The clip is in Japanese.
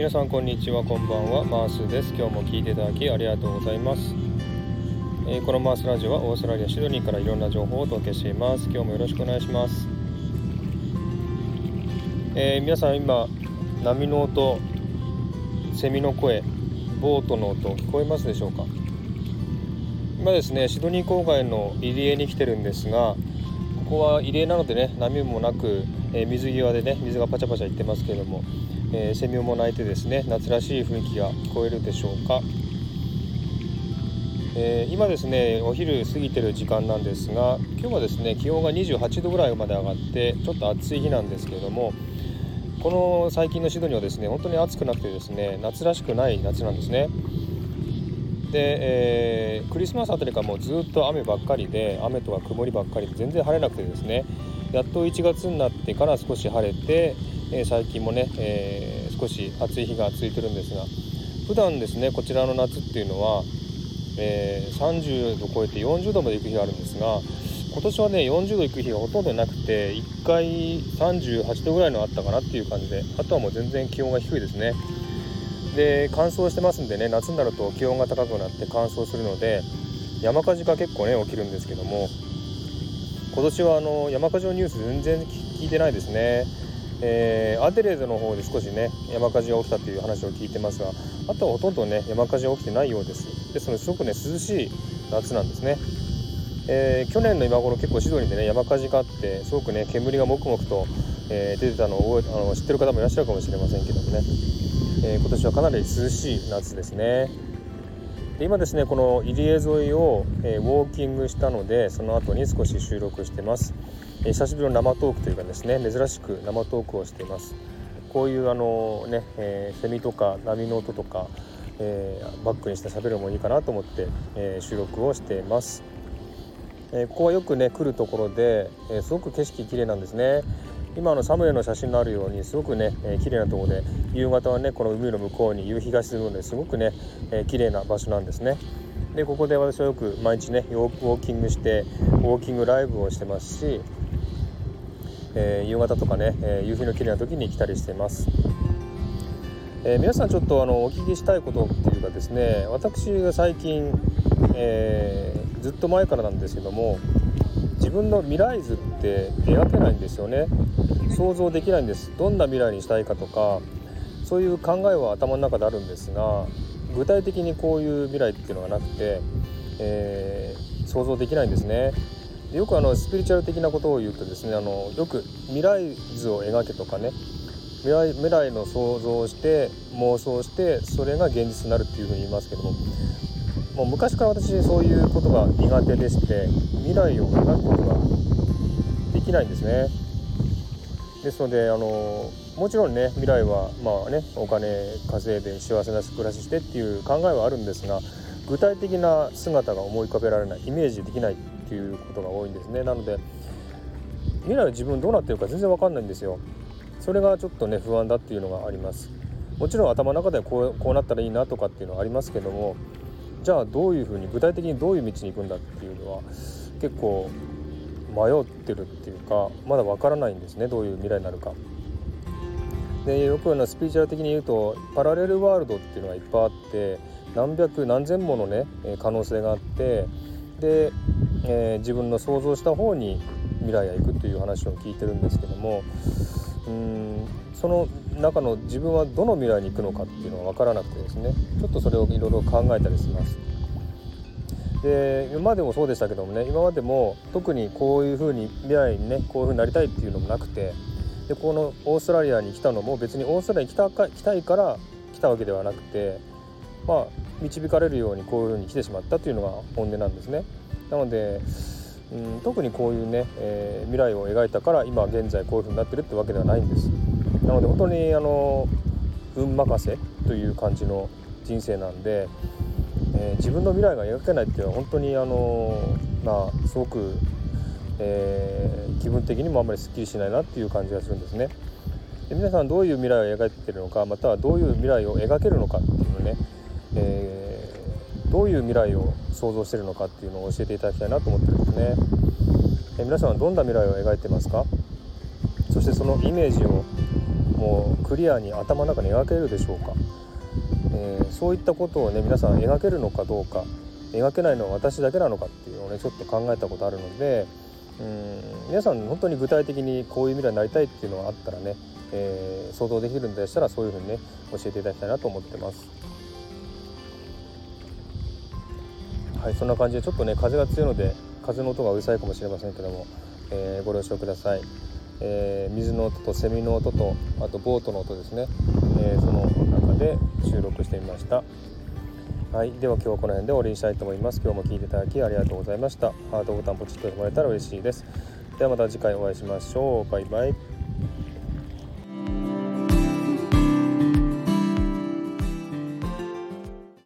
皆さんこんにちはこんばんは。マースです。今日も聞いていただきありがとうございます、えー、このマースラジオはオーストラリアシドニーからいろんな情報をお届けしています。今日もよろしくお願いします、えー、皆さん今波の音セミの声ボートの音聞こえますでしょうか？今ですねシドニー郊外の入り江に来てるんですがここは入江なのでね波もなく、えー、水際でね水がパチャパチャいってますけれどもえー、セミも鳴いてですね夏らしい雰囲気が聞こえるでしょうか、えー、今ですねお昼過ぎてる時間なんですが今日はですね気温が28度ぐらいまで上がってちょっと暑い日なんですけれどもこの最近のシドニーはですね本当に暑くなくてですね夏らしくない夏なんですね。で、えー、クリスマスあたりからもうずっと雨ばっかりで雨とか曇りばっかりで全然晴れなくてですねやっと1月になってから少し晴れてえ最近もね、えー、少し暑い日が続いてるんですが普段ですねこちらの夏っていうのは、えー、30度超えて40度まで行く日があるんですが今年はね40度行く日がほとんどなくて1回38度ぐらいのあったかなっていう感じであとはもう全然気温が低いですね。で乾燥してますんでね夏になると気温が高くなって乾燥するので山火事が結構ね起きるんですけども今年はあの山火事のニュース全然聞いてないですね。えー、アデレードの方で少しね山火事が起きたという話を聞いてますがあとはほとんどね山火事が起きてないようです。ですのですごくね涼しい夏なんですね、えー、去年の今頃結構シドニーでね山火事があってすごくね煙がもくもくと、えー、出てたのをあの知ってる方もいらっしゃるかもしれませんけどもね、え今年はかなり涼しい夏ですね。今ですねこの入江沿いを、えウォーキングしたのでその後に少し収録してます。え久しぶりの生トークというかですね珍しく生トークをしています。こういうあのね、えー、セミとか波の音とか、えー、バックにして喋るのもいいかなと思って、えー、収録をしています、えここはよくね来るところで、えすごく景色綺麗なんですね。今のサムエの写真のあるようにすごくね、えー、綺麗なとこで夕方はねこの海の向こうに夕日が沈むのですごくね、えー、綺麗な場所なんですねでここで私はよく毎日ねウォーキングしてウォーキングライブをしてますしえー、夕方とかね、えー、夕日の綺麗な時に来たりしています。えー、皆さんちょっとあのお聞きしたいことっていうかですね私が最近、えー、ずっと前からなんですけども自分の未来図って描けないんですよね。想像できないんです。どんな未来にしたいかとかそういう考えは頭の中であるんですが具体的にこういう未来っていうのがなくて、えー、想像できないんですね。でよくあのスピリチュアル的なことを言うとですねあのよく未来図を描けとかね未来未来の想像をして妄想してそれが現実になるっていうふうに言いますけどももう昔から私そういうことが苦手でして未来を描くことができないんですね。ですのであのもちろんね未来はまあねお金稼いで幸せな暮らししてっていう考えはあるんですが具体的な姿が思い浮かべられないイメージできないっていうことが多いんですね。なので未来自分どうなってるか全然わかんないんですよ。それがちょっとね不安だっていうのがあります。もちろん頭の中でこうこうなったらいいなとかっていうのはありますけどもじゃあどういうふうに具体的にどういう道に行くんだっていうのは結構迷ってるっていうかまだわからないんですねどういう未来になるか。でよくのスピーチャル的に言うとパラレルワールドっていうのがいっぱいあって何百何千ものね可能性があってでえー、自分の想像した方に未来へ行くという話を聞いてるんですけどもうんその中の自分はどの未来に行くのかっていうのは分からなくてですねちょっとそれをいろいろ考えたりします。で今までもそうでしたけどもね今までも特にこういうふうに未来にねこういうふうになりたいっていうのもなくてでこのオーストラリアに来たのも別にオーストラリアに来たか来たいから来たわけではなくてまあ導かれるようにこういうふうに来てしまったというのが本音なんですね。なので、うん、特にこういうね、えー、未来を描いたから今現在こういう風になってるってわけではないんです。なので本当にあの運任せという感じの人生なんで、えー、自分の未来が描けないっていうのは本当にあのまあすごく、えー、気分的にもあんまりすっきりしないなっていう感じがするんですね。で皆さんどういう未来を描いてるのかまたはどういう未来を描けるのかっていうのね、えーどういう未来を想像してるのかっていうのを教えていただきたいなと思ってるんですね。え皆さんはどんな未来を描いてますか？そしてそのイメージをもうクリアに頭の中に描けるでしょうか、えー、そういったことをね皆さん描けるのかどうか描けないのは私だけなのかっていうのをねちょっと考えたことあるのでうん皆さん本当に具体的にこういう未来になりたいっていうのがあったらね、えー、想像できるんでしたらそういうふうにね教えていただきたいなと思ってます。はいそんな感じでちょっとね風が強いので風の音がうるさいかもしれませんけども、えー、ご了承ください、えー、水の音とセミの音とあとボートの音ですね、えー、その中で収録してみました。はいでは今日はこの辺で終わりにしたいと思います。今日も聞いていただきありがとうございました。ハートボタンポチッと押してもらえたら嬉しいです。ではまた次回お会いしましょう。バイバイ。